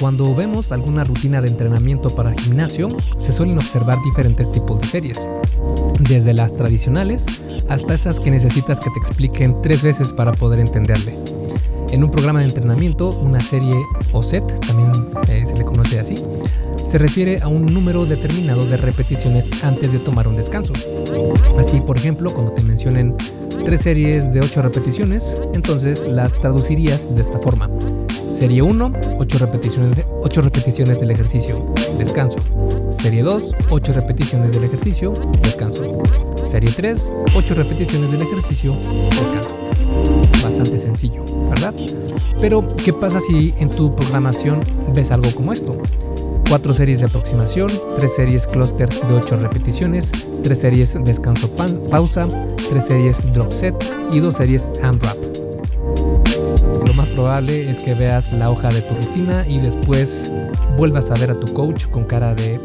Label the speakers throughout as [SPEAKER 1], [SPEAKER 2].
[SPEAKER 1] cuando vemos alguna rutina de entrenamiento para gimnasio, se suelen observar diferentes tipos de series, desde las tradicionales hasta esas que necesitas que te expliquen tres veces para poder entenderle. En un programa de entrenamiento, una serie o set, también eh, se le conoce así, se refiere a un número determinado de repeticiones antes de tomar un descanso. Así, por ejemplo, cuando te mencionen tres series de 8 repeticiones, entonces las traducirías de esta forma. Serie 1, 8 repeticiones, de, 8 repeticiones del ejercicio, descanso. Serie 2, 8 repeticiones del ejercicio, descanso. Serie 3, 8 repeticiones del ejercicio, descanso. Bastante sencillo, ¿verdad? Pero, ¿qué pasa si en tu programación ves algo como esto? 4 series de aproximación, 3 series cluster de 8 repeticiones, 3 series descanso pausa, 3 series drop set y 2 series AMRAP. Lo más probable es que veas la hoja de tu rutina y después vuelvas a ver a tu coach con cara de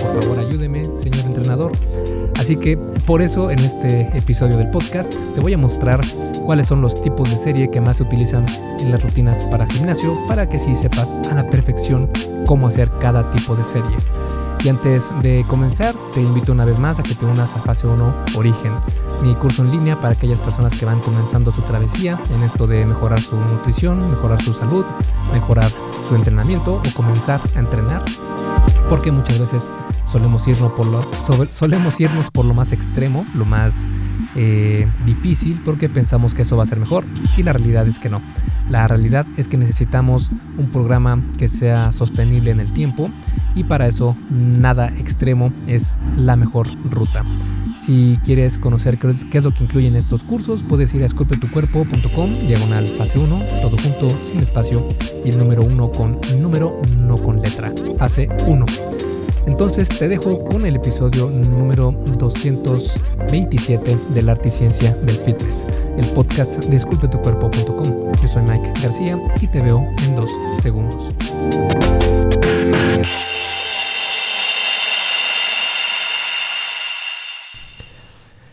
[SPEAKER 1] por favor ayúdeme, señor entrenador. Así que por eso en este episodio del podcast te voy a mostrar cuáles son los tipos de serie que más se utilizan en las rutinas para gimnasio para que sí sepas a la perfección cómo hacer cada tipo de serie. Y antes de comenzar, te invito una vez más a que te unas a Fase 1 Origen, mi curso en línea para aquellas personas que van comenzando su travesía en esto de mejorar su nutrición, mejorar su salud, mejorar su entrenamiento o comenzar a entrenar porque muchas veces solemos irnos por lo, solemos irnos por lo más extremo, lo más eh, difícil, porque pensamos que eso va a ser mejor y la realidad es que no. La realidad es que necesitamos un programa que sea sostenible en el tiempo y para eso nada extremo es la mejor ruta. Si quieres conocer qué es lo que incluyen estos cursos, puedes ir a esculpetucuerpo.com, diagonal fase 1, todo junto, sin espacio, y el número 1 con número, no con letra, fase 1. Entonces te dejo con el episodio número 227 de la arte y ciencia del fitness, el podcast de. Yo soy Mike García y te veo en dos segundos.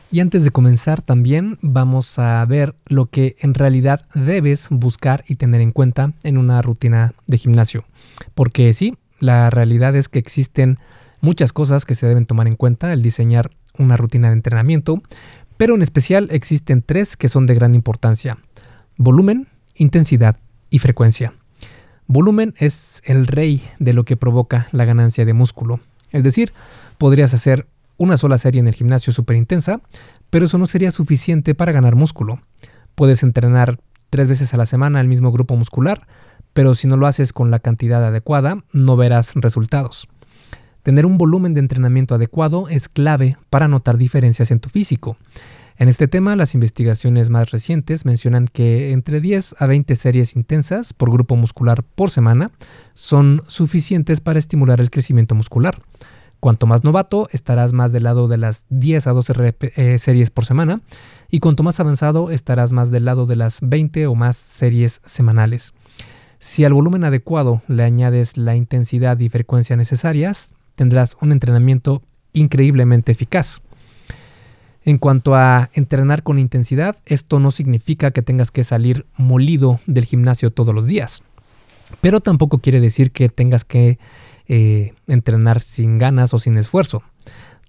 [SPEAKER 1] Y antes de comenzar también vamos a ver lo que en realidad debes buscar y tener en cuenta en una rutina de gimnasio. Porque sí, la realidad es que existen muchas cosas que se deben tomar en cuenta al diseñar una rutina de entrenamiento, pero en especial existen tres que son de gran importancia. Volumen, intensidad y frecuencia. Volumen es el rey de lo que provoca la ganancia de músculo. Es decir, podrías hacer una sola serie en el gimnasio súper intensa, pero eso no sería suficiente para ganar músculo. Puedes entrenar tres veces a la semana el mismo grupo muscular, pero si no lo haces con la cantidad adecuada, no verás resultados. Tener un volumen de entrenamiento adecuado es clave para notar diferencias en tu físico. En este tema, las investigaciones más recientes mencionan que entre 10 a 20 series intensas por grupo muscular por semana son suficientes para estimular el crecimiento muscular. Cuanto más novato, estarás más del lado de las 10 a 12 eh, series por semana y cuanto más avanzado, estarás más del lado de las 20 o más series semanales. Si al volumen adecuado le añades la intensidad y frecuencia necesarias, tendrás un entrenamiento increíblemente eficaz. En cuanto a entrenar con intensidad, esto no significa que tengas que salir molido del gimnasio todos los días, pero tampoco quiere decir que tengas que eh, entrenar sin ganas o sin esfuerzo.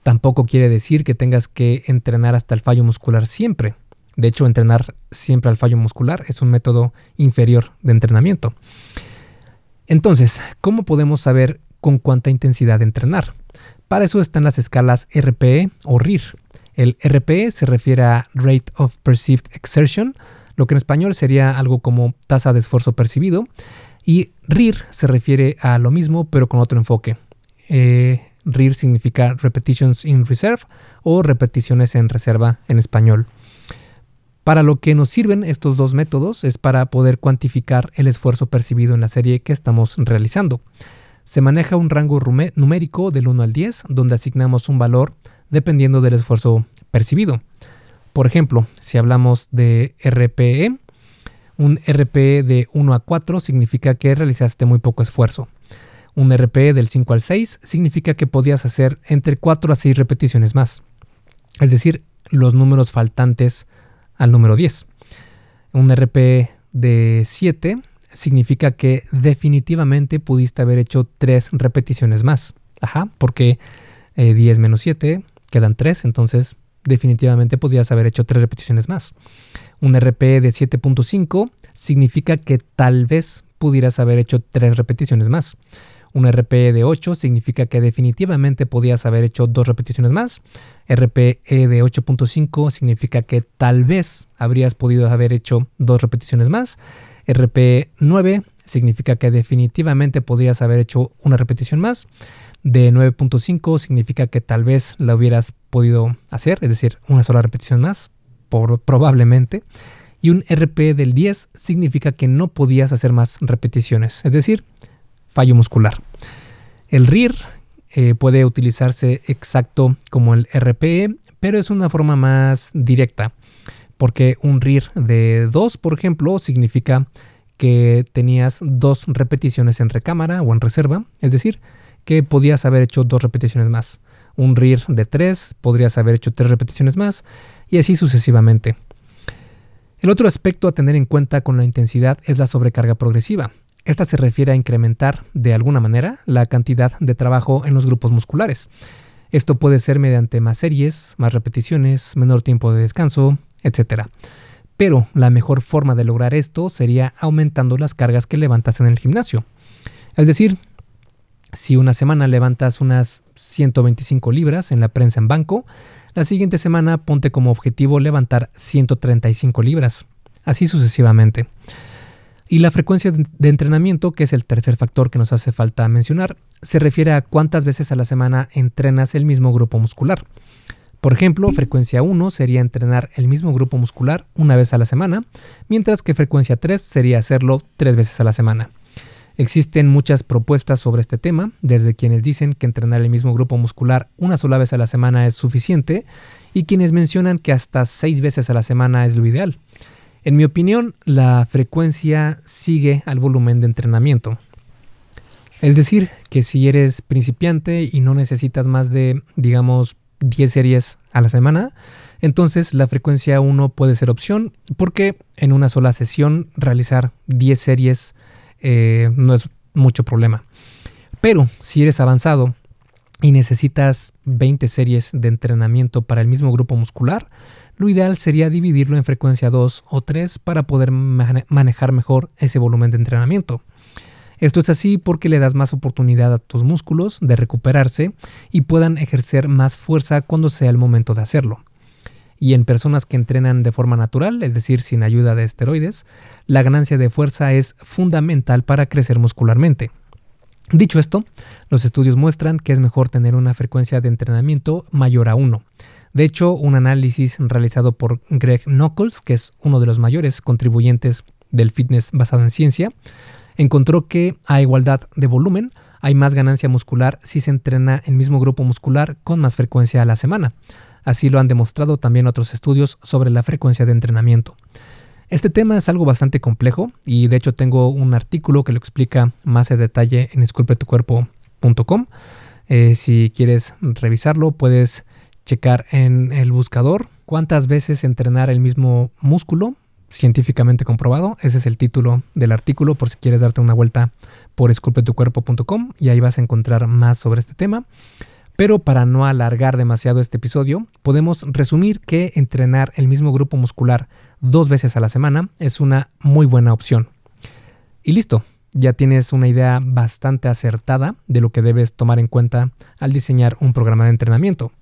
[SPEAKER 1] Tampoco quiere decir que tengas que entrenar hasta el fallo muscular siempre. De hecho, entrenar siempre al fallo muscular es un método inferior de entrenamiento. Entonces, ¿cómo podemos saber con cuánta intensidad entrenar? Para eso están las escalas RPE o RIR. El RPE se refiere a Rate of Perceived Exertion, lo que en español sería algo como tasa de esfuerzo percibido, y RIR se refiere a lo mismo pero con otro enfoque. Eh, RIR significa Repetitions in Reserve o repeticiones en reserva en español. Para lo que nos sirven estos dos métodos es para poder cuantificar el esfuerzo percibido en la serie que estamos realizando. Se maneja un rango numérico del 1 al 10, donde asignamos un valor dependiendo del esfuerzo percibido. Por ejemplo, si hablamos de RPE, un RPE de 1 a 4 significa que realizaste muy poco esfuerzo. Un RPE del 5 al 6 significa que podías hacer entre 4 a 6 repeticiones más. Es decir, los números faltantes al número 10. Un RP de 7 significa que definitivamente pudiste haber hecho tres repeticiones más. Ajá, porque 10 eh, menos 7 quedan 3, entonces definitivamente podrías haber hecho tres repeticiones más. Un RP de 7.5 significa que tal vez pudieras haber hecho tres repeticiones más. Un RPE de 8 significa que definitivamente podías haber hecho dos repeticiones más. RPE de 8.5 significa que tal vez habrías podido haber hecho dos repeticiones más. RPE 9 significa que definitivamente podrías haber hecho una repetición más. De 9.5 significa que tal vez la hubieras podido hacer, es decir, una sola repetición más, probablemente. Y un RPE del 10 significa que no podías hacer más repeticiones, es decir, fallo muscular. El RIR eh, puede utilizarse exacto como el RPE, pero es una forma más directa, porque un RIR de 2, por ejemplo, significa que tenías dos repeticiones en recámara o en reserva, es decir, que podías haber hecho dos repeticiones más. Un RIR de 3, podrías haber hecho tres repeticiones más, y así sucesivamente. El otro aspecto a tener en cuenta con la intensidad es la sobrecarga progresiva. Esta se refiere a incrementar, de alguna manera, la cantidad de trabajo en los grupos musculares. Esto puede ser mediante más series, más repeticiones, menor tiempo de descanso, etc. Pero la mejor forma de lograr esto sería aumentando las cargas que levantas en el gimnasio. Es decir, si una semana levantas unas 125 libras en la prensa en banco, la siguiente semana ponte como objetivo levantar 135 libras, así sucesivamente. Y la frecuencia de entrenamiento, que es el tercer factor que nos hace falta mencionar, se refiere a cuántas veces a la semana entrenas el mismo grupo muscular. Por ejemplo, frecuencia 1 sería entrenar el mismo grupo muscular una vez a la semana, mientras que frecuencia 3 sería hacerlo tres veces a la semana. Existen muchas propuestas sobre este tema, desde quienes dicen que entrenar el mismo grupo muscular una sola vez a la semana es suficiente y quienes mencionan que hasta seis veces a la semana es lo ideal. En mi opinión, la frecuencia sigue al volumen de entrenamiento. Es decir, que si eres principiante y no necesitas más de, digamos, 10 series a la semana, entonces la frecuencia 1 puede ser opción porque en una sola sesión realizar 10 series eh, no es mucho problema. Pero si eres avanzado y necesitas 20 series de entrenamiento para el mismo grupo muscular, lo ideal sería dividirlo en frecuencia 2 o 3 para poder manejar mejor ese volumen de entrenamiento. Esto es así porque le das más oportunidad a tus músculos de recuperarse y puedan ejercer más fuerza cuando sea el momento de hacerlo. Y en personas que entrenan de forma natural, es decir, sin ayuda de esteroides, la ganancia de fuerza es fundamental para crecer muscularmente. Dicho esto, los estudios muestran que es mejor tener una frecuencia de entrenamiento mayor a 1, de hecho, un análisis realizado por Greg Knuckles, que es uno de los mayores contribuyentes del fitness basado en ciencia, encontró que a igualdad de volumen hay más ganancia muscular si se entrena el mismo grupo muscular con más frecuencia a la semana. Así lo han demostrado también otros estudios sobre la frecuencia de entrenamiento. Este tema es algo bastante complejo y de hecho tengo un artículo que lo explica más en detalle en esculpetucuerpo.com. Eh, si quieres revisarlo, puedes checar en el buscador cuántas veces entrenar el mismo músculo científicamente comprobado. Ese es el título del artículo por si quieres darte una vuelta por esculpetucuerpo.com y ahí vas a encontrar más sobre este tema. Pero para no alargar demasiado este episodio, podemos resumir que entrenar el mismo grupo muscular dos veces a la semana es una muy buena opción. Y listo, ya tienes una idea bastante acertada de lo que debes tomar en cuenta al diseñar un programa de entrenamiento.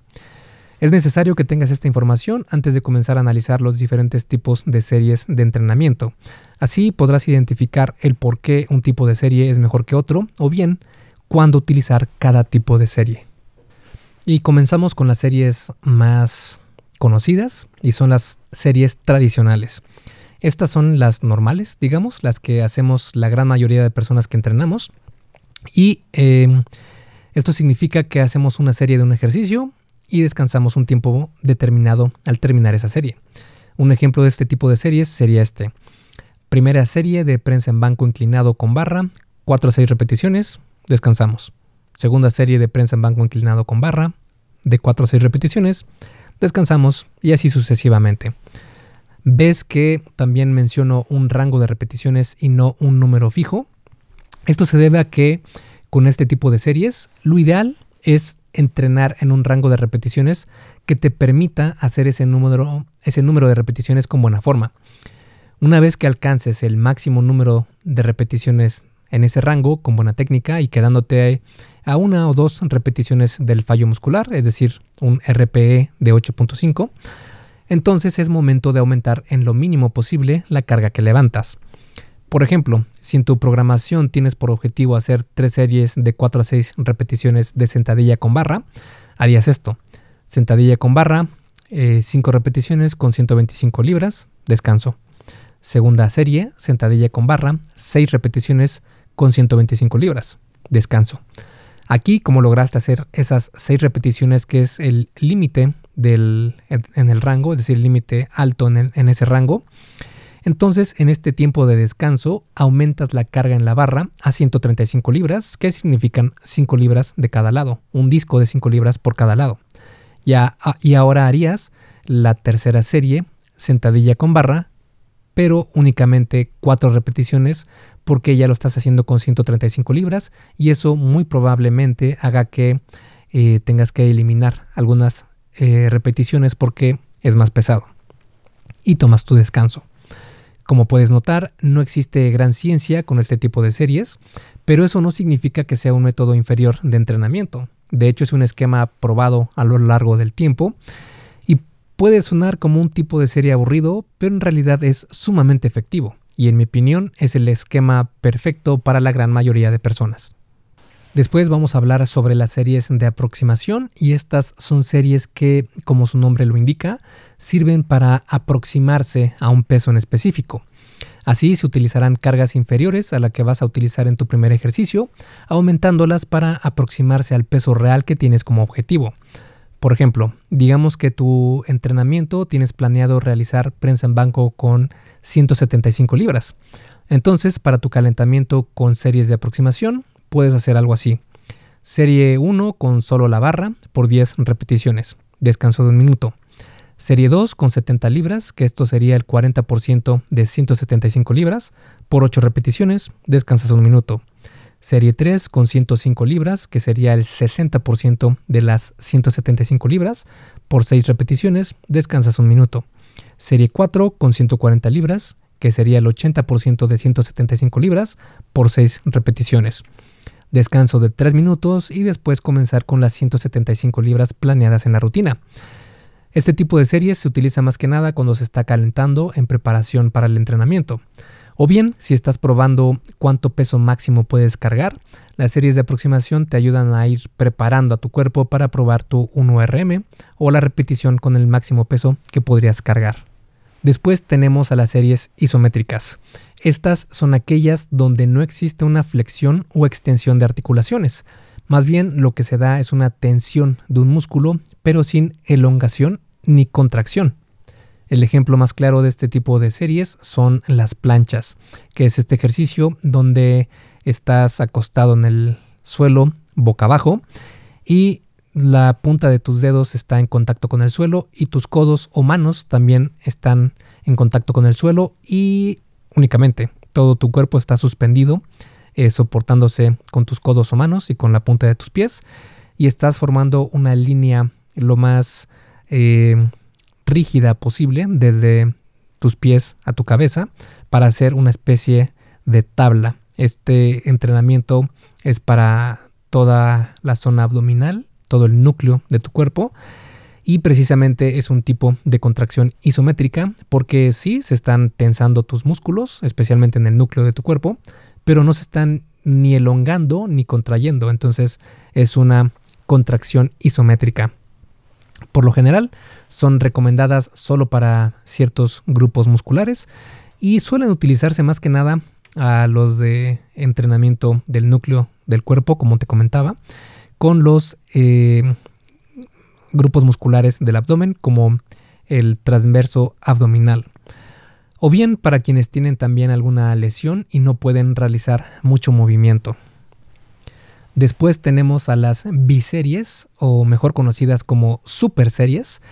[SPEAKER 1] Es necesario que tengas esta información antes de comenzar a analizar los diferentes tipos de series de entrenamiento. Así podrás identificar el por qué un tipo de serie es mejor que otro o bien cuándo utilizar cada tipo de serie. Y comenzamos con las series más conocidas y son las series tradicionales. Estas son las normales, digamos, las que hacemos la gran mayoría de personas que entrenamos. Y eh, esto significa que hacemos una serie de un ejercicio, y descansamos un tiempo determinado al terminar esa serie. Un ejemplo de este tipo de series sería este. Primera serie de prensa en banco inclinado con barra, 4 a 6 repeticiones, descansamos. Segunda serie de prensa en banco inclinado con barra, de 4 a 6 repeticiones, descansamos y así sucesivamente. ves que también menciono un rango de repeticiones y no un número fijo. Esto se debe a que con este tipo de series lo ideal es entrenar en un rango de repeticiones que te permita hacer ese número, ese número de repeticiones con buena forma. Una vez que alcances el máximo número de repeticiones en ese rango con buena técnica y quedándote a una o dos repeticiones del fallo muscular, es decir, un RPE de 8.5, entonces es momento de aumentar en lo mínimo posible la carga que levantas. Por ejemplo, si en tu programación tienes por objetivo hacer tres series de 4 a 6 repeticiones de sentadilla con barra, harías esto. Sentadilla con barra, 5 eh, repeticiones con 125 libras, descanso. Segunda serie, sentadilla con barra, 6 repeticiones con 125 libras, descanso. Aquí, como lograste hacer esas 6 repeticiones, que es el límite en el rango, es decir, el límite alto en, ese rango, entonces, en este tiempo de descanso, aumentas la carga en la barra a 135 libras, que significan 5 libras de cada lado, un disco de 5 libras por cada lado. Ya, ah, y ahora harías la tercera serie, sentadilla con barra, pero únicamente 4 repeticiones porque ya lo estás haciendo con 135 libras y eso muy probablemente haga que eh, tengas que eliminar algunas eh, repeticiones porque es más pesado y tomas tu descanso. Como puedes notar, no existe gran ciencia con este tipo de series, pero eso no significa que sea un método inferior de entrenamiento. De hecho, es un esquema probado a lo largo del tiempo y puede sonar como un tipo de serie aburrido, pero en realidad es sumamente efectivo y en mi opinión es el esquema perfecto para la gran mayoría de personas. Después vamos a hablar sobre las series de aproximación y estas son series que, como su nombre lo indica, sirven para aproximarse a un peso en específico. Así se utilizarán cargas inferiores a la que vas a utilizar en tu primer ejercicio, aumentándolas para aproximarse al peso real que tienes como objetivo. Por ejemplo, digamos que tu entrenamiento tienes planeado realizar prensa en banco con 175 libras. Entonces, para tu calentamiento con series de aproximación, puedes hacer algo así. Serie 1 con solo la barra por 10 repeticiones, descanso de un minuto. Serie 2 con 70 libras, que esto sería el 40% de 175 libras, por 8 repeticiones, descansas un minuto. Serie 3 con 105 libras, que sería el 60% de las 175 libras, por 6 repeticiones, descansas un minuto. Serie 4 con 140 libras, que sería el 80% de 175 libras, por 6 repeticiones descanso de 3 minutos y después comenzar con las 175 libras planeadas en la rutina. Este tipo de series se utiliza más que nada cuando se está calentando en preparación para el entrenamiento. O bien, si estás probando cuánto peso máximo puedes cargar, las series de aproximación te ayudan a ir preparando a tu cuerpo para probar tu 1RM o la repetición con el máximo peso que podrías cargar. Después tenemos a las series isométricas. Estas son aquellas donde no existe una flexión o extensión de articulaciones. Más bien lo que se da es una tensión de un músculo, pero sin elongación ni contracción. El ejemplo más claro de este tipo de series son las planchas, que es este ejercicio donde estás acostado en el suelo boca abajo y la punta de tus dedos está en contacto con el suelo y tus codos o manos también están en contacto con el suelo y únicamente. Todo tu cuerpo está suspendido eh, soportándose con tus codos o manos y con la punta de tus pies y estás formando una línea lo más eh, rígida posible desde tus pies a tu cabeza para hacer una especie de tabla. Este entrenamiento es para toda la zona abdominal todo el núcleo de tu cuerpo. Y precisamente es un tipo de contracción isométrica porque sí se están tensando tus músculos, especialmente en el núcleo de tu cuerpo, pero no se están ni elongando ni contrayendo. Entonces es una contracción isométrica. Por lo general son recomendadas solo para ciertos grupos musculares y suelen utilizarse más que nada a los de entrenamiento del núcleo del cuerpo, como te comentaba con los eh, grupos musculares del abdomen como el transverso abdominal. O bien para quienes tienen también alguna lesión y no pueden realizar mucho movimiento. Después tenemos a las biseries o mejor conocidas como super series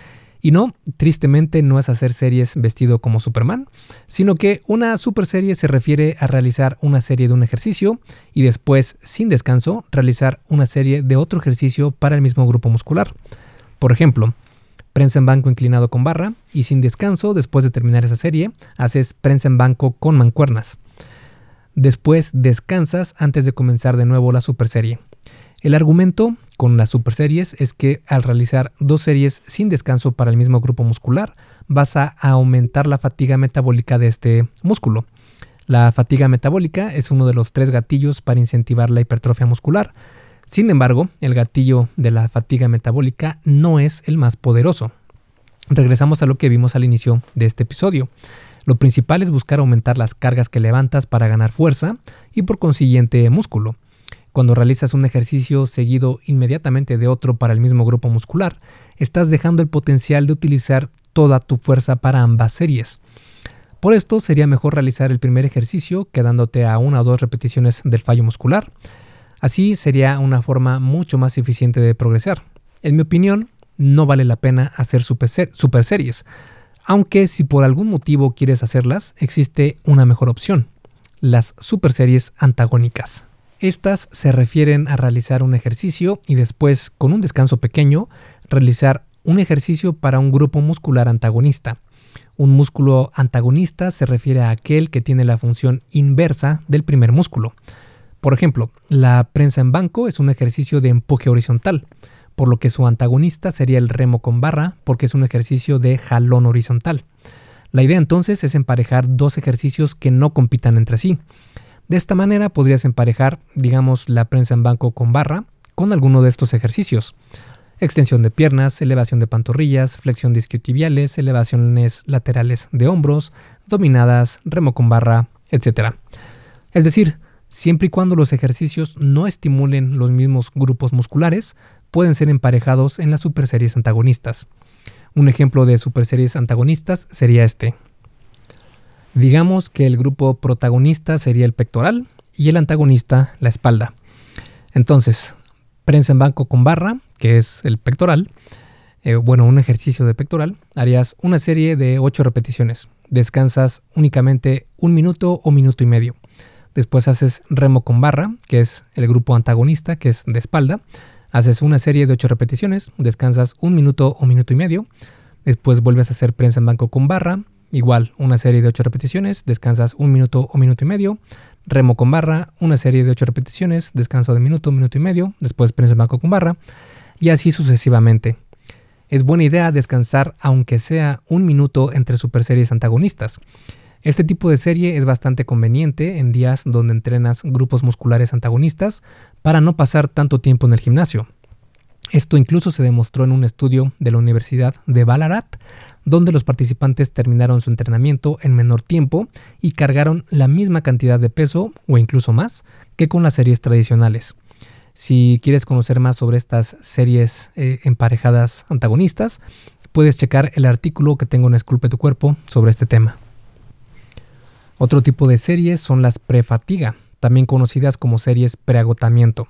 [SPEAKER 1] Y no, tristemente no es hacer series vestido como Superman, sino que una super serie se refiere a realizar una serie de un ejercicio y después, sin descanso, realizar una serie de otro ejercicio para el mismo grupo muscular. Por ejemplo, prensa en banco inclinado con barra y sin descanso, después de terminar esa serie, haces prensa en banco con mancuernas. Después descansas antes de comenzar de nuevo la super serie. El argumento con las super series es que al realizar dos series sin descanso para el mismo grupo muscular, vas a aumentar la fatiga metabólica de este músculo. La fatiga metabólica es uno de los tres gatillos para incentivar la hipertrofia muscular. Sin embargo, el gatillo de la fatiga metabólica no es el más poderoso. Regresamos a lo que vimos al inicio de este episodio. Lo principal es buscar aumentar las cargas que levantas para ganar fuerza y por consiguiente músculo. Cuando realizas un ejercicio seguido inmediatamente de otro para el mismo grupo muscular, estás dejando el potencial de utilizar toda tu fuerza para ambas series. Por esto sería mejor realizar el primer ejercicio quedándote a una o dos repeticiones del fallo muscular. Así sería una forma mucho más eficiente de progresar. En mi opinión, no vale la pena hacer super, series, aunque si por algún motivo quieres hacerlas, existe una mejor opción, las super series antagónicas. Estas se refieren a realizar un ejercicio y después, con un descanso pequeño, realizar un ejercicio para un grupo muscular antagonista. Un músculo antagonista se refiere a aquel que tiene la función inversa del primer músculo. Por ejemplo, la prensa en banco es un ejercicio de empuje horizontal, por lo que su antagonista sería el remo con barra, porque es un ejercicio de jalón horizontal. La idea entonces es emparejar dos ejercicios que no compitan entre sí. De esta manera podrías emparejar, digamos, la prensa en banco con barra con alguno de estos ejercicios. Extensión de piernas, elevación de pantorrillas, flexión de isquiotibiales, elevaciones laterales de hombros, dominadas, remo con barra, etc. Es decir, siempre y cuando los ejercicios no estimulen los mismos grupos musculares, pueden ser emparejados en las superseries antagonistas. Un ejemplo de superseries antagonistas sería este. Digamos que el grupo protagonista sería el pectoral y el antagonista la espalda. Entonces, prensa en banco con barra, que es el pectoral, eh, bueno, un ejercicio de pectoral, harías una serie de 8 repeticiones. Descansas únicamente un minuto o minuto y medio. Después haces remo con barra, que es el grupo antagonista, que es de espalda. Haces una serie de 8 repeticiones, descansas un minuto o minuto y medio. Después vuelves a hacer prensa en banco con barra, Igual, una serie de 8 repeticiones, descansas un minuto o minuto y medio. Remo con barra, una serie de 8 repeticiones, descanso de minuto, minuto y medio. Después prensa en banco con barra. Y así sucesivamente. Es buena idea descansar aunque sea un minuto entre super series antagonistas. Este tipo de serie es bastante conveniente en días donde entrenas grupos musculares antagonistas para no pasar tanto tiempo en el gimnasio. Esto incluso se demostró en un estudio de la Universidad de Ballarat, donde los participantes terminaron su entrenamiento en menor tiempo y cargaron la misma cantidad de peso o incluso más que con las series tradicionales. Si quieres conocer más sobre estas series eh, emparejadas antagonistas, puedes checar el artículo que tengo en Esculpe tu cuerpo sobre este tema. Otro tipo de series son las prefatiga, también conocidas como series preagotamiento.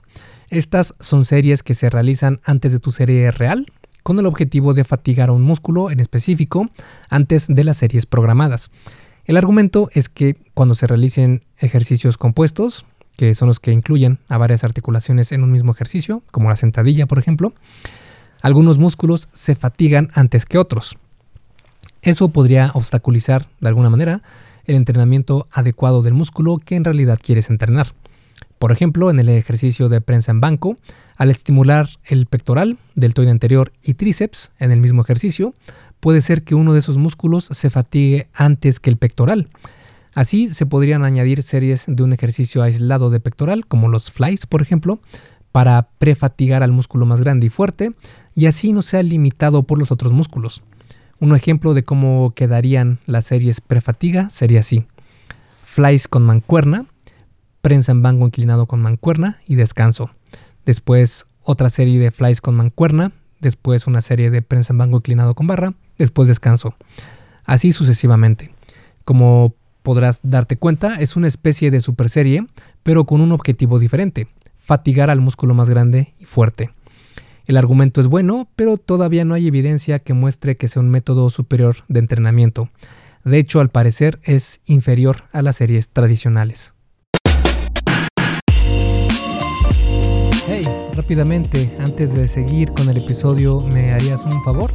[SPEAKER 1] Estas son series que se realizan antes de tu serie real con el objetivo de fatigar a un músculo en específico antes de las series programadas. El argumento es que cuando se realicen ejercicios compuestos, que son los que incluyen a varias articulaciones en un mismo ejercicio, como la sentadilla por ejemplo, algunos músculos se fatigan antes que otros. Eso podría obstaculizar de alguna manera el entrenamiento adecuado del músculo que en realidad quieres entrenar. Por ejemplo, en el ejercicio de prensa en banco, al estimular el pectoral, deltoide anterior y tríceps en el mismo ejercicio, puede ser que uno de esos músculos se fatigue antes que el pectoral. Así se podrían añadir series de un ejercicio aislado de pectoral, como los flies, por ejemplo, para prefatigar al músculo más grande y fuerte, y así no sea limitado por los otros músculos. Un ejemplo de cómo quedarían las series prefatiga sería así. Flies con mancuerna, prensa en banco inclinado con mancuerna y descanso. Después otra serie de flies con mancuerna, después una serie de prensa en banco inclinado con barra, después descanso. Así sucesivamente. Como podrás darte cuenta, es una especie de super serie, pero con un objetivo diferente, fatigar al músculo más grande y fuerte. El argumento es bueno, pero todavía no hay evidencia que muestre que sea un método superior de entrenamiento. De hecho, al parecer es inferior a las series tradicionales. Hey, rápidamente, antes de seguir con el episodio, ¿me harías un favor?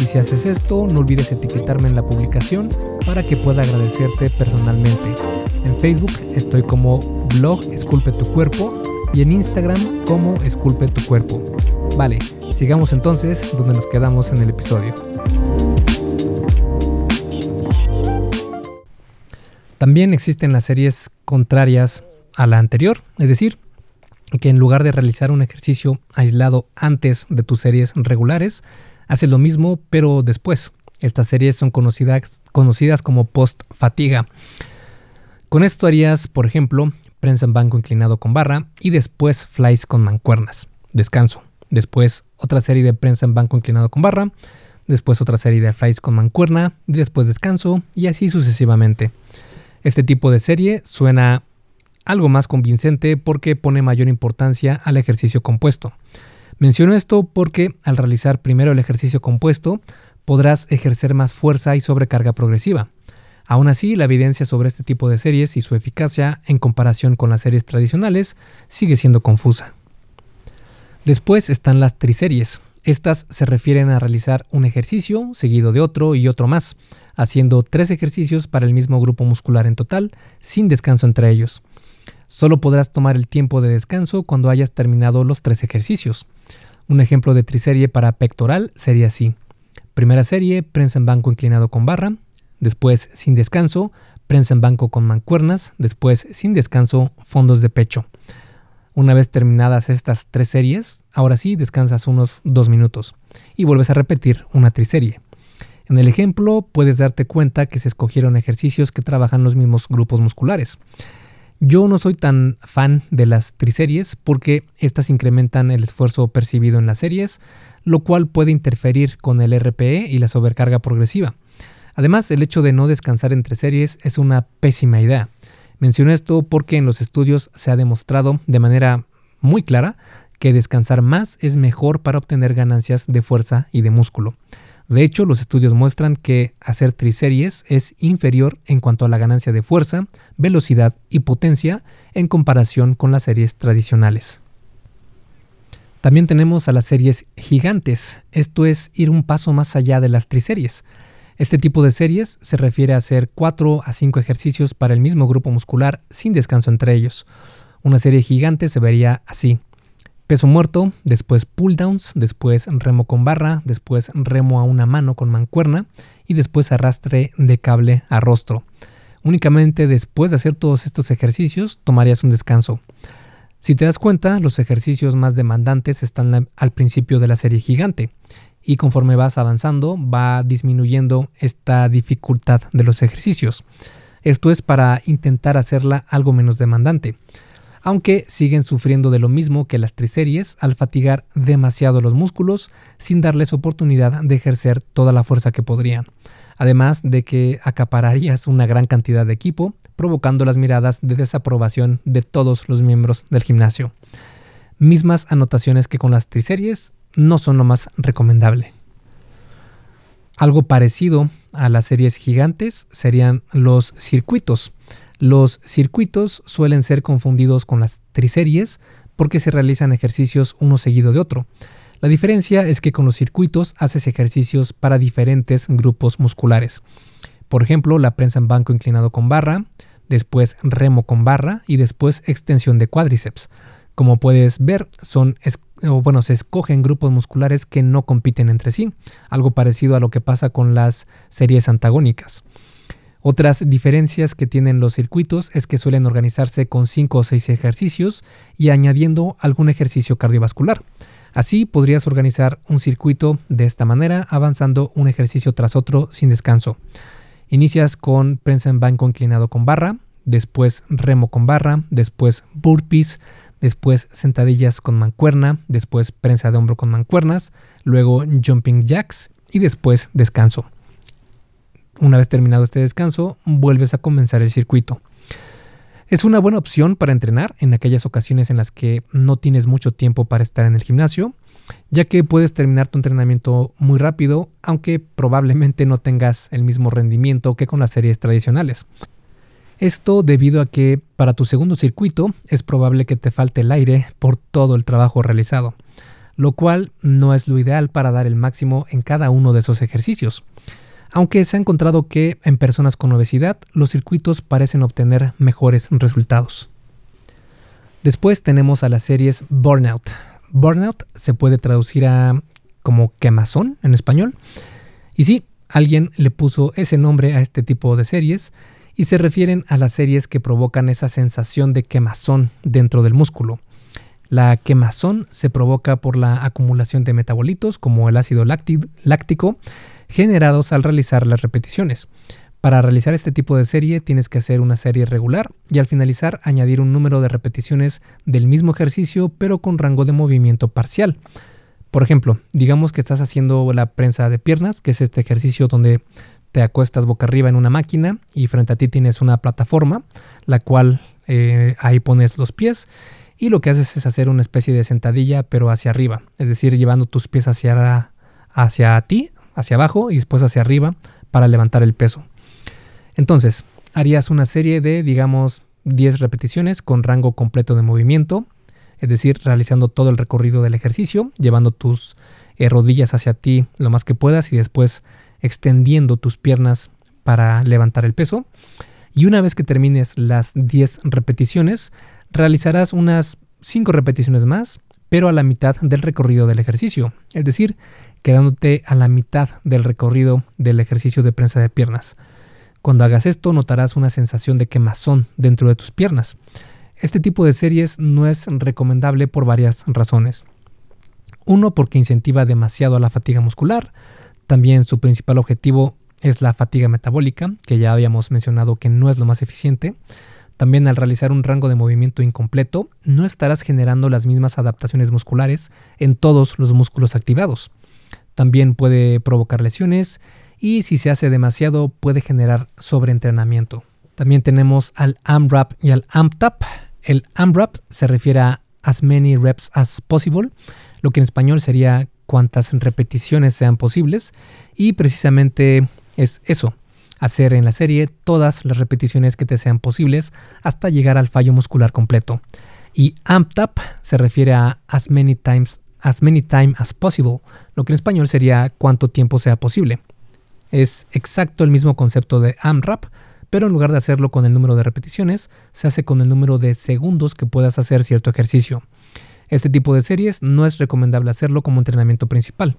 [SPEAKER 1] Y si haces esto, no olvides etiquetarme en la publicación para que pueda agradecerte personalmente. En Facebook estoy como blog Esculpe tu cuerpo y en Instagram como Esculpe tu cuerpo. Vale, sigamos entonces donde nos quedamos en el episodio. También existen las series contrarias a la anterior, es decir, que en lugar de realizar un ejercicio aislado antes de tus series regulares, haces lo mismo pero después. Estas series son conocidas, como post-fatiga. Con esto harías, por ejemplo, prensa en banco inclinado con barra y después flies con mancuernas. Descanso. Después otra serie de prensa en banco inclinado con barra. Después otra serie de flies con mancuerna. Después descanso y así sucesivamente. Este tipo de serie suena algo más convincente porque pone mayor importancia al ejercicio compuesto. Menciono esto porque al realizar primero el ejercicio compuesto podrás ejercer más fuerza y sobrecarga progresiva. Aún así, la evidencia sobre este tipo de series y su eficacia en comparación con las series tradicionales sigue siendo confusa. Después están las triseries. Estas se refieren a realizar un ejercicio seguido de otro y otro más, haciendo tres ejercicios para el mismo grupo muscular en total, sin descanso entre ellos. Solo podrás tomar el tiempo de descanso cuando hayas terminado los tres ejercicios. Un ejemplo de triserie para pectoral sería así. Primera serie, prensa en banco inclinado con barra, después sin descanso, prensa en banco con mancuernas, después sin descanso, fondos de pecho. Una vez terminadas estas tres series, ahora sí descansas unos dos minutos y vuelves a repetir una triserie. En el ejemplo puedes darte cuenta que se escogieron ejercicios que trabajan los mismos grupos musculares. Yo no soy tan fan de las triseries porque estas incrementan el esfuerzo percibido en las series, lo cual puede interferir con el RPE y la sobrecarga progresiva. Además, el hecho de no descansar entre series es una pésima idea. Menciono esto porque en los estudios se ha demostrado de manera muy clara que descansar más es mejor para obtener ganancias de fuerza y de músculo. De hecho, los estudios muestran que hacer triseries es inferior en cuanto a la ganancia de fuerza, velocidad y potencia en comparación con las series tradicionales. También tenemos a las series gigantes, esto es ir un paso más allá de las triseries. Este tipo de series se refiere a hacer 4 a 5 ejercicios para el mismo grupo muscular sin descanso entre ellos. Una serie gigante se vería así. Peso muerto, después pull downs, después remo con barra, después remo a una mano con mancuerna y después arrastre de cable a rostro. Únicamente después de hacer todos estos ejercicios tomarías un descanso. Si te das cuenta, los ejercicios más demandantes están al principio de la serie gigante y conforme vas avanzando va disminuyendo esta dificultad de los ejercicios. Esto es para intentar hacerla algo menos demandante aunque siguen sufriendo de lo mismo que las triseries al fatigar demasiado los músculos sin darles oportunidad de ejercer toda la fuerza que podrían. Además de que acapararías una gran cantidad de equipo, provocando las miradas de desaprobación de todos los miembros del gimnasio. Mismas anotaciones que con las triseries no son lo más recomendable. Algo parecido a las series gigantes serían los circuitos. Los circuitos suelen ser confundidos con las triseries porque se realizan ejercicios uno seguido de otro. La diferencia es que con los circuitos haces ejercicios para diferentes grupos musculares. Por ejemplo, la prensa en banco inclinado con barra, después remo con barra y después extensión de cuádriceps. Como puedes ver, son bueno, se escogen grupos musculares que no compiten entre sí, algo parecido a lo que pasa con las series antagónicas. Otras diferencias que tienen los circuitos es que suelen organizarse con 5 o 6 ejercicios y añadiendo algún ejercicio cardiovascular. Así podrías organizar un circuito de esta manera, avanzando un ejercicio tras otro sin descanso. Inicias con prensa en banco inclinado con barra, después remo con barra, después burpees, después sentadillas con mancuerna, después prensa de hombro con mancuernas, luego jumping jacks y después descanso. Una vez terminado este descanso, vuelves a comenzar el circuito. Es una buena opción para entrenar en aquellas ocasiones en las que no tienes mucho tiempo para estar en el gimnasio, ya que puedes terminar tu entrenamiento muy rápido, aunque probablemente no tengas el mismo rendimiento que con las series tradicionales. Esto debido a que para tu segundo circuito es probable que te falte el aire por todo el trabajo realizado, lo cual no es lo ideal para dar el máximo en cada uno de esos ejercicios aunque se ha encontrado que en personas con obesidad los circuitos parecen obtener mejores resultados. Después tenemos a las series Burnout. Burnout se puede traducir a como quemazón en español. Y sí, alguien le puso ese nombre a este tipo de series y se refieren a las series que provocan esa sensación de quemazón dentro del músculo. La quemazón se provoca por la acumulación de metabolitos como el ácido láctico generados al realizar las repeticiones. Para realizar este tipo de serie tienes que hacer una serie regular y al finalizar añadir un número de repeticiones del mismo ejercicio pero con rango de movimiento parcial. Por ejemplo, digamos que estás haciendo la prensa de piernas, que es este ejercicio donde te acuestas boca arriba en una máquina y frente a ti tienes una plataforma, la cual eh, ahí pones los pies y lo que haces es hacer una especie de sentadilla pero hacia arriba, es decir, llevando tus pies hacia, hacia ti, hacia abajo y después hacia arriba para levantar el peso. Entonces, harías una serie de, digamos, 10 repeticiones con rango completo de movimiento, es decir, realizando todo el recorrido del ejercicio, llevando tus eh, rodillas hacia ti lo más que puedas y después extendiendo tus piernas para levantar el peso. Y una vez que termines las 10 repeticiones, realizarás unas 5 repeticiones más, pero a la mitad del recorrido del ejercicio, es decir, quedándote a la mitad del recorrido del ejercicio de prensa de piernas. Cuando hagas esto notarás una sensación de quemazón dentro de tus piernas. Este tipo de series no es recomendable por varias razones. Uno, porque incentiva demasiado a la fatiga muscular. También su principal objetivo es la fatiga metabólica, que ya habíamos mencionado que no es lo más eficiente. También al realizar un rango de movimiento incompleto, no estarás generando las mismas adaptaciones musculares en todos los músculos activados. También puede provocar lesiones y si se hace demasiado puede generar sobreentrenamiento. También tenemos al AMRAP y al AMTAP. El AMRAP se refiere a as many reps as possible, lo que en español sería cuantas repeticiones sean posibles y precisamente es eso, hacer en la serie todas las repeticiones que te sean posibles hasta llegar al fallo muscular completo. Y AMTAP se refiere a as many times as many time as possible, lo que en español sería cuánto tiempo sea posible. Es exacto el mismo concepto de AMRAP, pero en lugar de hacerlo con el número de repeticiones, se hace con el número de segundos que puedas hacer cierto ejercicio. Este tipo de series no es recomendable hacerlo como entrenamiento principal.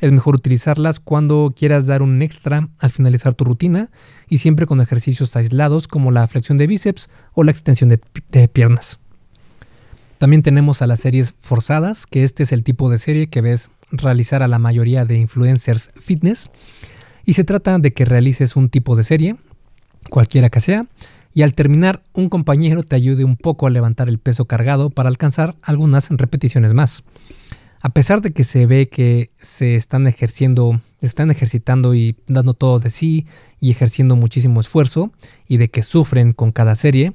[SPEAKER 1] Es mejor utilizarlas cuando quieras dar un extra al finalizar tu rutina y siempre con ejercicios aislados como la flexión de bíceps o la extensión de, piernas. También tenemos a las series forzadas, que este es el tipo de serie que ves realizar a la mayoría de influencers fitness. Y se trata de que realices un tipo de serie, cualquiera que sea, y al terminar un compañero te ayude un poco a levantar el peso cargado para alcanzar algunas repeticiones más. A pesar de que se ve que se están ejerciendo, están ejercitando y dando todo de sí y ejerciendo muchísimo esfuerzo y de que sufren con cada serie,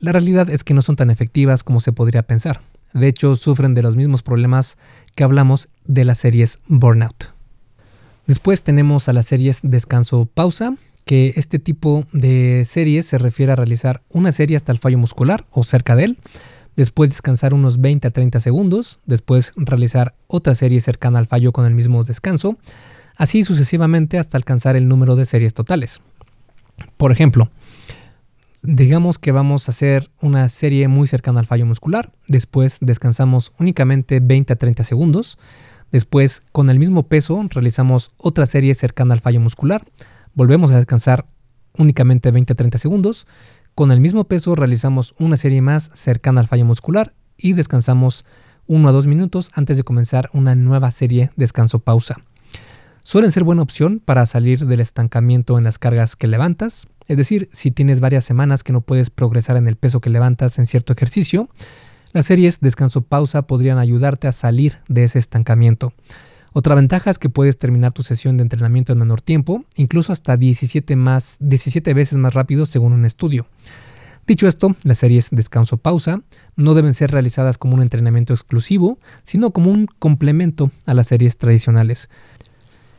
[SPEAKER 1] la realidad es que no son tan efectivas como se podría pensar. De hecho, sufren de los mismos problemas que hablamos de las series Burnout. Después tenemos a las series Descanso-Pausa, que este tipo de series se refiere a realizar una serie hasta el fallo muscular o cerca de él, después descansar unos 20 a 30 segundos, después realizar otra serie cercana al fallo con el mismo descanso, así sucesivamente hasta alcanzar el número de series totales. Por ejemplo, Digamos que vamos a hacer una serie muy cercana al fallo muscular, después descansamos únicamente 20 a 30 segundos, después con el mismo peso realizamos otra serie cercana al fallo muscular, volvemos a descansar únicamente 20 a 30 segundos, con el mismo peso realizamos una serie más cercana al fallo muscular y descansamos 1 a 2 minutos antes de comenzar una nueva serie descanso-pausa. Suelen ser buena opción para salir del estancamiento en las cargas que levantas, es decir, si tienes varias semanas que no puedes progresar en el peso que levantas en cierto ejercicio, las series descanso-pausa podrían ayudarte a salir de ese estancamiento. Otra ventaja es que puedes terminar tu sesión de entrenamiento en menor tiempo, incluso hasta 17, más, 17 veces más rápido según un estudio. Dicho esto, las series descanso-pausa no deben ser realizadas como un entrenamiento exclusivo, sino como un complemento a las series tradicionales.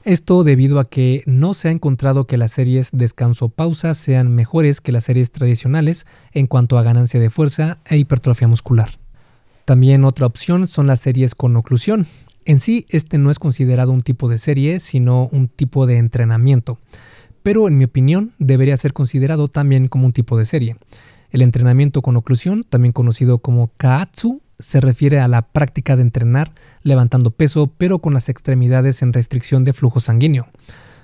[SPEAKER 1] Esto debido a que no se ha encontrado que las series descanso-pausa sean mejores que las series tradicionales en cuanto a ganancia de fuerza e hipertrofia muscular. También otra opción son las series con oclusión, en sí, este no es considerado un tipo de serie, sino un tipo de entrenamiento, pero en mi opinión debería ser considerado también como un tipo de serie. El entrenamiento con oclusión, también conocido como kaatsu, se refiere a la práctica de entrenar levantando peso, pero con las extremidades en restricción de flujo sanguíneo.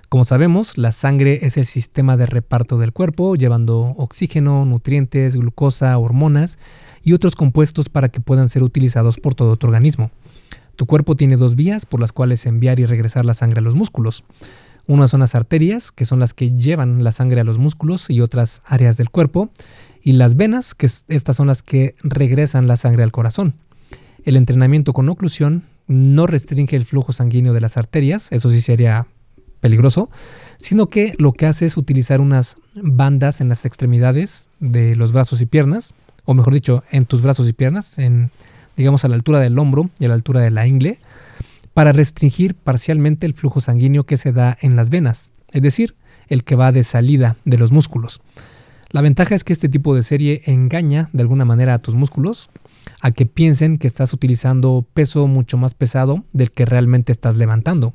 [SPEAKER 1] Como sabemos, la sangre es el sistema de reparto del cuerpo, llevando oxígeno, nutrientes, glucosa, hormonas y otros compuestos para que puedan ser utilizados por todo tu organismo. Tu cuerpo tiene dos vías por las cuales enviar y regresar la sangre a los músculos. Una son las arterias, que son las que llevan la sangre a los músculos y otras áreas del cuerpo, y las venas, que estas son las que regresan la sangre al corazón. El entrenamiento con oclusión no restringe el flujo sanguíneo de las arterias, eso sí sería peligroso, sino que lo que hace es utilizar unas bandas en las extremidades de los brazos y piernas, o mejor dicho, en tus brazos y piernas, en digamos a la altura del hombro y a la altura de la ingle, para restringir parcialmente el flujo sanguíneo que se da en las venas, es decir, el que va de salida de los músculos. La ventaja es que este tipo de serie engaña de alguna manera a tus músculos a que piensen que estás utilizando peso mucho más pesado del que realmente estás levantando.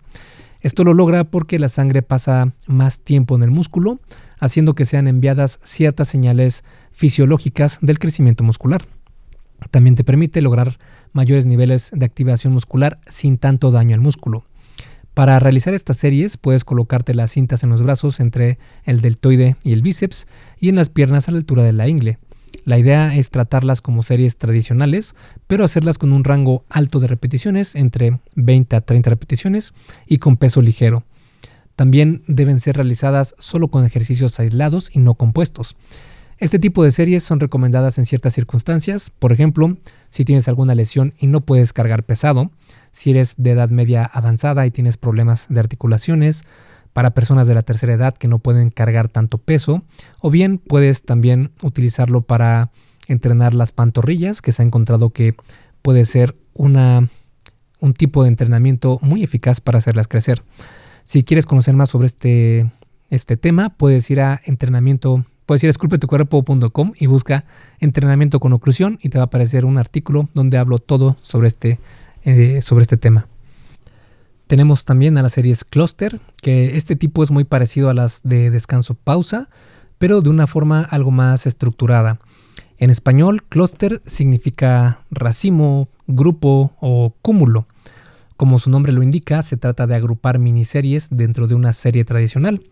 [SPEAKER 1] Esto lo logra porque la sangre pasa más tiempo en el músculo, haciendo que sean enviadas ciertas señales fisiológicas del crecimiento muscular. También te permite lograr mayores niveles de activación muscular sin tanto daño al músculo. Para realizar estas series puedes colocarte las cintas en los brazos entre el deltoide y el bíceps y en las piernas a la altura de la ingle. La idea es tratarlas como series tradicionales, pero hacerlas con un rango alto de repeticiones, entre 20 a 30 repeticiones, y con peso ligero. También deben ser realizadas solo con ejercicios aislados y no compuestos. Este tipo de series son recomendadas en ciertas circunstancias, por ejemplo, si tienes alguna lesión y no puedes cargar pesado, si eres de edad media avanzada y tienes problemas de articulaciones, para personas de la tercera edad que no pueden cargar tanto peso, o bien puedes también utilizarlo para entrenar las pantorrillas, que se ha encontrado que puede ser una, un tipo de entrenamiento muy eficaz para hacerlas crecer. Si quieres conocer más sobre este, este tema, puedes ir a entrenamiento puedes ir a esculpetucuerpo.com y busca entrenamiento con oclusión y te va a aparecer un artículo donde hablo todo sobre este, eh, sobre este tema. Tenemos también a las series Cluster, que este tipo es muy parecido a las de descanso pausa, pero de una forma algo más estructurada. En español, cluster significa racimo, grupo o cúmulo. Como su nombre lo indica, se trata de agrupar miniseries dentro de una serie tradicional.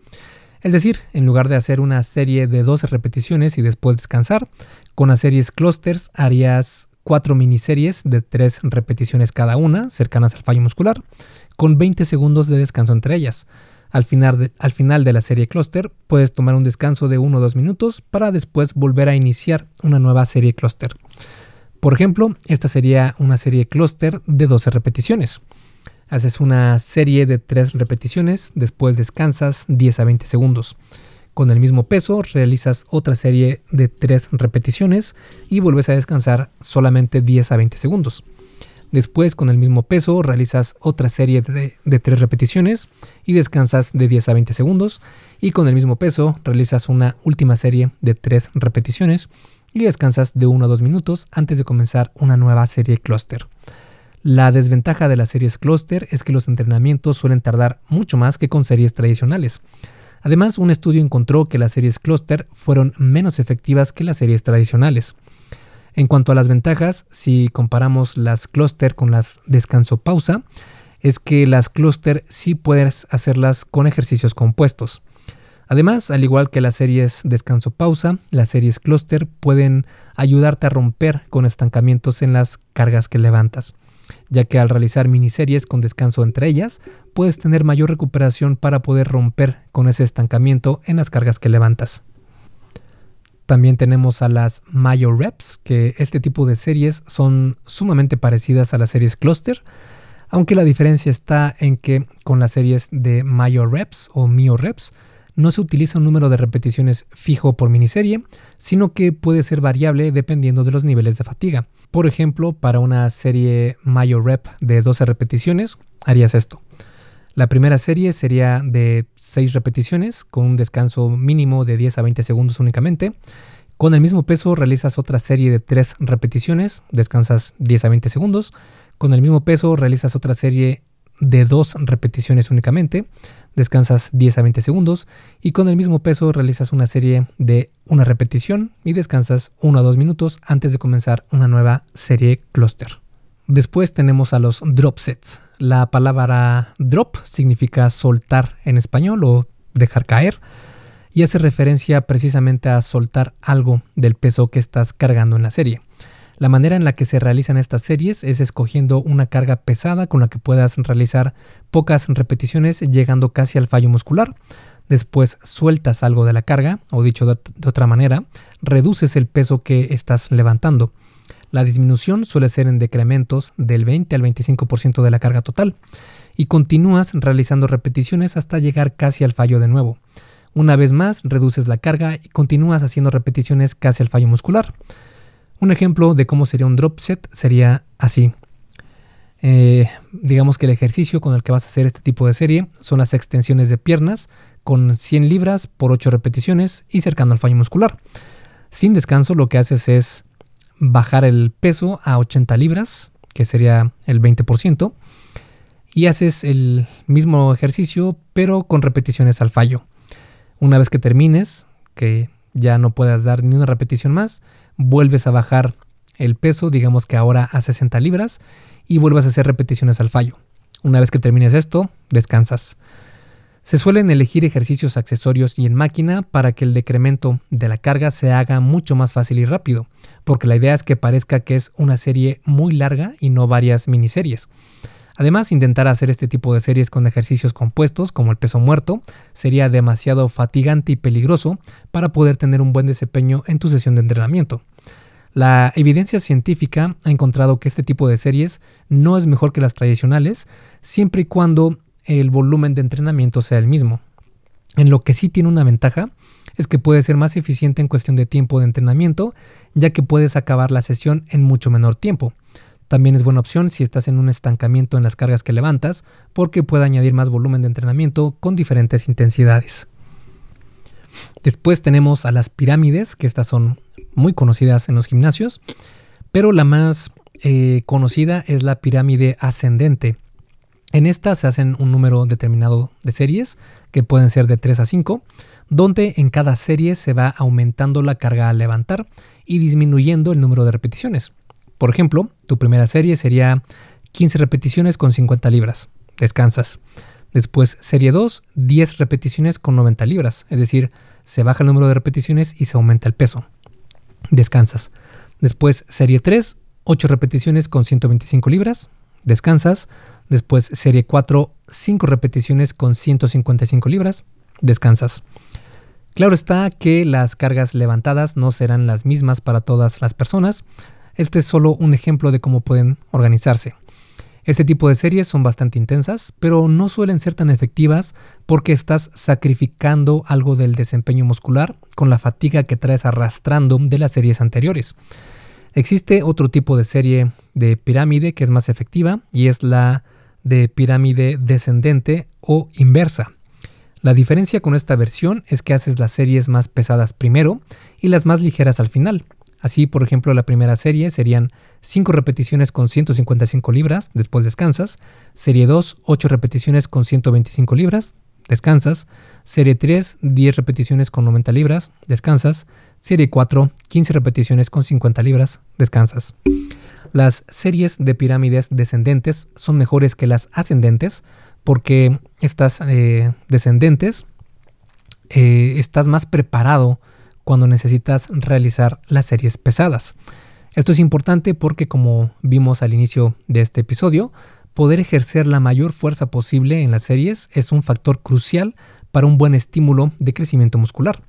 [SPEAKER 1] Es decir, en lugar de hacer una serie de 12 repeticiones y después descansar, con las series clusters harías cuatro miniseries de 3 repeticiones cada una, cercanas al fallo muscular, con 20 segundos de descanso entre ellas. Al final, de, al final de la serie cluster puedes tomar un descanso de 1 o 2 minutos para después volver a iniciar una nueva serie cluster. Por ejemplo, esta sería una serie cluster de 12 repeticiones. Haces una serie de 3 repeticiones, después descansas 10 a 20 segundos. Con el mismo peso realizas otra serie de 3 repeticiones y vuelves a descansar solamente 10 a 20 segundos. Después con el mismo peso realizas otra serie de, de 3 repeticiones y descansas de 10 a 20 segundos. Y con el mismo peso realizas una última serie de 3 repeticiones y descansas de 1 a 2 minutos antes de comenzar una nueva serie cluster. La desventaja de las series cluster es que los entrenamientos suelen tardar mucho más que con series tradicionales. Además, un estudio encontró que las series cluster fueron menos efectivas que las series tradicionales. En cuanto a las ventajas, si comparamos las cluster con las descanso-pausa, es que las cluster sí puedes hacerlas con ejercicios compuestos. Además, al igual que las series descanso-pausa, las series cluster pueden ayudarte a romper con estancamientos en las cargas que levantas. Ya que al realizar miniseries con descanso entre ellas, puedes tener mayor recuperación para poder romper con ese estancamiento en las cargas que levantas. También tenemos a las Mayo Reps, que este tipo de series son sumamente parecidas a las series Cluster, aunque la diferencia está en que con las series de Mayo Reps o Mio Reps no se utiliza un número de repeticiones fijo por miniserie, sino que puede ser variable dependiendo de los niveles de fatiga. Por ejemplo, para una serie Mayo Rep de 12 repeticiones, harías esto. La primera serie sería de 6 repeticiones, con un descanso mínimo de 10 a 20 segundos únicamente. Con el mismo peso realizas otra serie de 3 repeticiones, descansas 10 a 20 segundos. Con el mismo peso realizas otra serie de 2 repeticiones únicamente, descansas 10 a 20 segundos y con el mismo peso realizas una serie de una repetición y descansas 1 a 2 minutos antes de comenzar una nueva serie cluster. Después tenemos a los drop sets. La palabra drop significa soltar en español o dejar caer y hace referencia precisamente a soltar algo del peso que estás cargando en la serie. La manera en la que se realizan estas series es escogiendo una carga pesada con la que puedas realizar pocas repeticiones llegando casi al fallo muscular. Después sueltas algo de la carga, o dicho de, otra manera, reduces el peso que estás levantando. La disminución suele ser en decrementos del 20 al 25% de la carga total y continúas realizando repeticiones hasta llegar casi al fallo de nuevo. Una vez más, reduces la carga y continúas haciendo repeticiones casi al fallo muscular. Un ejemplo de cómo sería un drop set sería así. Eh, digamos que el ejercicio con el que vas a hacer este tipo de serie son las extensiones de piernas con 100 libras por 8 repeticiones y cercano al fallo muscular. Sin descanso lo que haces es bajar el peso a 80 libras, que sería el 20%, y haces el mismo ejercicio pero con repeticiones al fallo. Una vez que termines, que ya no puedas dar ni una repetición más, vuelves a bajar el peso, digamos que ahora a 60 libras, y vuelves a hacer repeticiones al fallo. Una vez que termines esto, descansas. Se suelen elegir ejercicios accesorios y en máquina para que el decremento de la carga se haga mucho más fácil y rápido, porque la idea es que parezca que es una serie muy larga y no varias miniseries. Además, intentar hacer este tipo de series con ejercicios compuestos, como el peso muerto, sería demasiado fatigante y peligroso para poder tener un buen desempeño en tu sesión de entrenamiento. La evidencia científica ha encontrado que este tipo de series no es mejor que las tradicionales, siempre y cuando el volumen de entrenamiento sea el mismo. En lo que sí tiene una ventaja es que puede ser más eficiente en cuestión de tiempo de entrenamiento, ya que puedes acabar la sesión en mucho menor tiempo. También es buena opción si estás en un estancamiento en las cargas que levantas, porque puede añadir más volumen de entrenamiento con diferentes intensidades. Después tenemos a las pirámides, que estas son muy conocidas en los gimnasios, pero la más eh, conocida es la pirámide ascendente. En esta se hacen un número determinado de series, que pueden ser de 3 a 5, donde en cada serie se va aumentando la carga a levantar y disminuyendo el número de repeticiones. Por ejemplo, tu primera serie sería 15 repeticiones con 50 libras. Descansas. Después, serie 2, 10 repeticiones con 90 libras. Es decir, se baja el número de repeticiones y se aumenta el peso. Descansas. Después, serie 3, 8 repeticiones con 125 libras. Descansas. Después, serie 4, 5 repeticiones con 155 libras. Descansas. Claro está que las cargas levantadas no serán las mismas para todas las personas, este es solo un ejemplo de cómo pueden organizarse. Este tipo de series son bastante intensas, pero no suelen ser tan efectivas porque estás sacrificando algo del desempeño muscular con la fatiga que traes arrastrando de las series anteriores. Existe otro tipo de serie de pirámide que es más efectiva y es la de pirámide descendente o inversa. La diferencia con esta versión es que haces las series más pesadas primero y las más ligeras al final. Así, por ejemplo, la primera serie serían 5 repeticiones con 155 libras, después descansas. Serie 2, 8 repeticiones con 125 libras, descansas. Serie 3, 10 repeticiones con 90 libras, descansas. Serie 4, 15 repeticiones con 50 libras, descansas. Las series de pirámides descendentes son mejores que las ascendentes porque estas eh, descendentes eh, estás más preparado cuando necesitas realizar las series pesadas. Esto es importante porque como vimos al inicio de este episodio, poder ejercer la mayor fuerza posible en las series es un factor crucial para un buen estímulo de crecimiento muscular.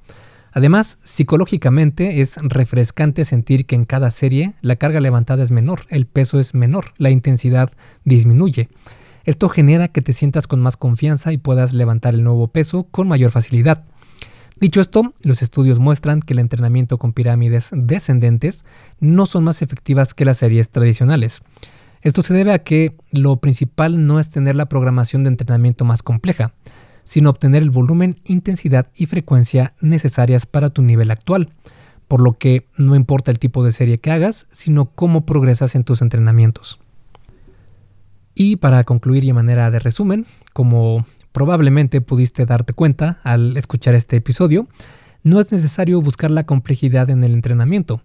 [SPEAKER 1] Además, psicológicamente es refrescante sentir que en cada serie la carga levantada es menor, el peso es menor, la intensidad disminuye. Esto genera que te sientas con más confianza y puedas levantar el nuevo peso con mayor facilidad. Dicho esto, los estudios muestran que el entrenamiento con pirámides descendentes no son más efectivas que las series tradicionales. Esto se debe a que lo principal no es tener la programación de entrenamiento más compleja, sino obtener el volumen, intensidad y frecuencia necesarias para tu nivel actual, por lo que no importa el tipo de serie que hagas, sino cómo progresas en tus entrenamientos. Y para concluir y manera de resumen, como probablemente pudiste darte cuenta al escuchar este episodio, no es necesario buscar la complejidad en el entrenamiento.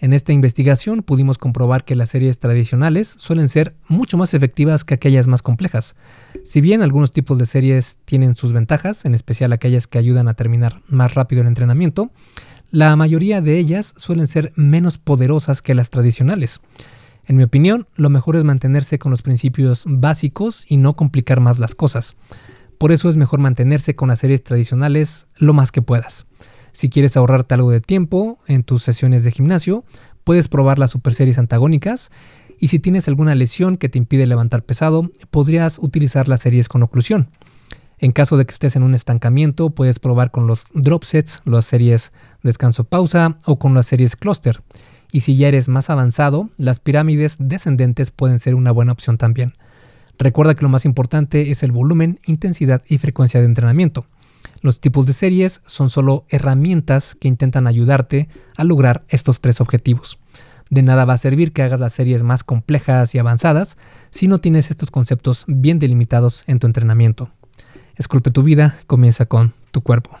[SPEAKER 1] En esta investigación pudimos comprobar que las series tradicionales suelen ser mucho más efectivas que aquellas más complejas. Si bien algunos tipos de series tienen sus ventajas, en especial aquellas que ayudan a terminar más rápido el entrenamiento, la mayoría de ellas suelen ser menos poderosas que las tradicionales. En mi opinión, lo mejor es mantenerse con los principios básicos y no complicar más las cosas. Por eso es mejor mantenerse con las series tradicionales lo más que puedas. Si quieres ahorrarte algo de tiempo en tus sesiones de gimnasio, puedes probar las super series antagónicas y si tienes alguna lesión que te impide levantar pesado, podrías utilizar las series con oclusión. En caso de que estés en un estancamiento, puedes probar con los drop sets, las series descanso pausa o con las series cluster y si ya eres más avanzado, las pirámides descendentes pueden ser una buena opción también. Recuerda que lo más importante es el volumen, intensidad y frecuencia de entrenamiento. Los tipos de series son solo herramientas que intentan ayudarte a lograr estos tres objetivos. De nada va a servir que hagas las series más complejas y avanzadas si no tienes estos conceptos bien delimitados en tu entrenamiento. Esculpe tu vida, comienza con tu cuerpo.